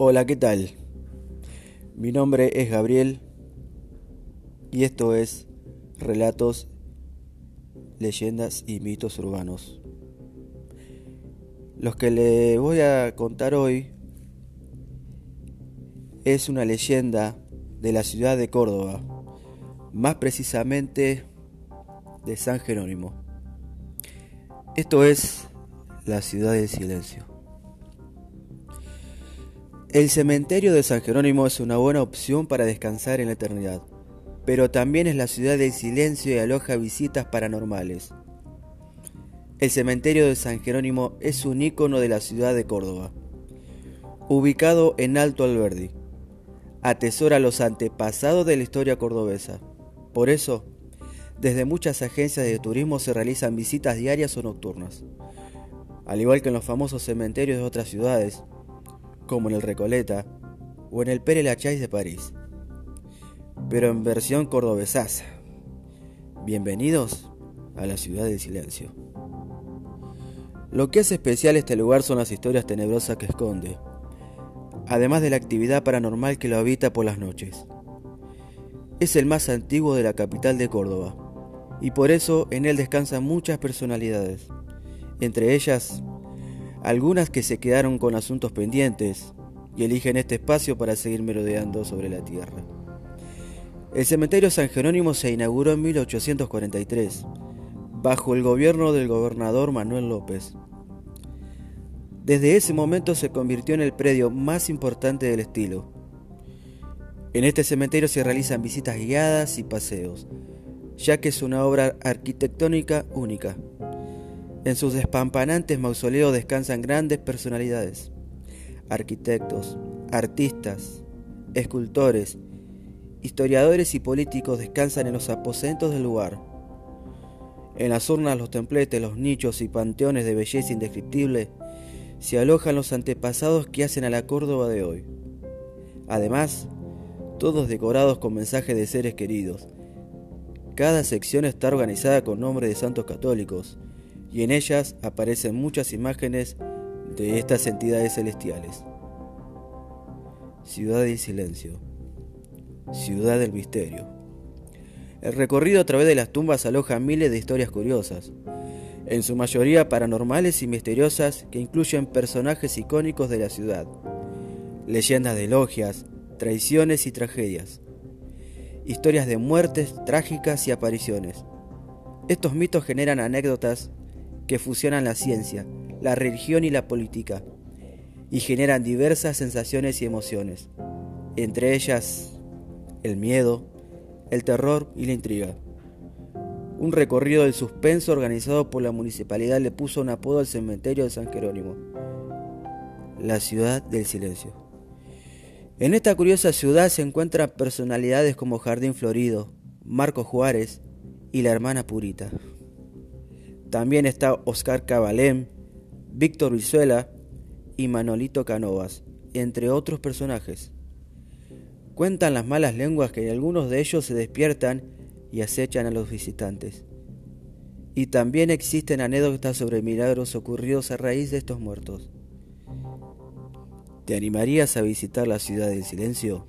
Hola, ¿qué tal? Mi nombre es Gabriel y esto es Relatos, Leyendas y Mitos Urbanos. Los que le voy a contar hoy es una leyenda de la ciudad de Córdoba, más precisamente de San Jerónimo. Esto es la ciudad del silencio. El cementerio de San Jerónimo es una buena opción para descansar en la eternidad, pero también es la ciudad del silencio y aloja visitas paranormales. El cementerio de San Jerónimo es un ícono de la ciudad de Córdoba. Ubicado en Alto Alberdi, atesora los antepasados de la historia cordobesa. Por eso, desde muchas agencias de turismo se realizan visitas diarias o nocturnas. Al igual que en los famosos cementerios de otras ciudades, como en el Recoleta o en el Pere Lachaise de París, pero en versión cordobesaza. Bienvenidos a la ciudad del silencio. Lo que hace especial este lugar son las historias tenebrosas que esconde, además de la actividad paranormal que lo habita por las noches. Es el más antiguo de la capital de Córdoba, y por eso en él descansan muchas personalidades, entre ellas algunas que se quedaron con asuntos pendientes y eligen este espacio para seguir merodeando sobre la tierra. El cementerio San Jerónimo se inauguró en 1843, bajo el gobierno del gobernador Manuel López. Desde ese momento se convirtió en el predio más importante del estilo. En este cementerio se realizan visitas guiadas y paseos, ya que es una obra arquitectónica única. En sus despampanantes mausoleos descansan grandes personalidades, arquitectos, artistas, escultores, historiadores y políticos descansan en los aposentos del lugar. En las urnas, los templetes, los nichos y panteones de belleza indescriptible se alojan los antepasados que hacen a la Córdoba de hoy. Además, todos decorados con mensajes de seres queridos. Cada sección está organizada con nombres de santos católicos, y en ellas aparecen muchas imágenes de estas entidades celestiales. Ciudad del Silencio. Ciudad del Misterio. El recorrido a través de las tumbas aloja miles de historias curiosas, en su mayoría paranormales y misteriosas que incluyen personajes icónicos de la ciudad, leyendas de logias, traiciones y tragedias, historias de muertes trágicas y apariciones. Estos mitos generan anécdotas que fusionan la ciencia, la religión y la política, y generan diversas sensaciones y emociones, entre ellas el miedo, el terror y la intriga. Un recorrido del suspenso organizado por la municipalidad le puso un apodo al cementerio de San Jerónimo, la ciudad del silencio. En esta curiosa ciudad se encuentran personalidades como Jardín Florido, Marco Juárez y la hermana Purita. También está Oscar Cabalén, Víctor Vizuela y Manolito Canovas, entre otros personajes. Cuentan las malas lenguas que algunos de ellos se despiertan y acechan a los visitantes. Y también existen anécdotas sobre milagros ocurridos a raíz de estos muertos. ¿Te animarías a visitar la ciudad del silencio?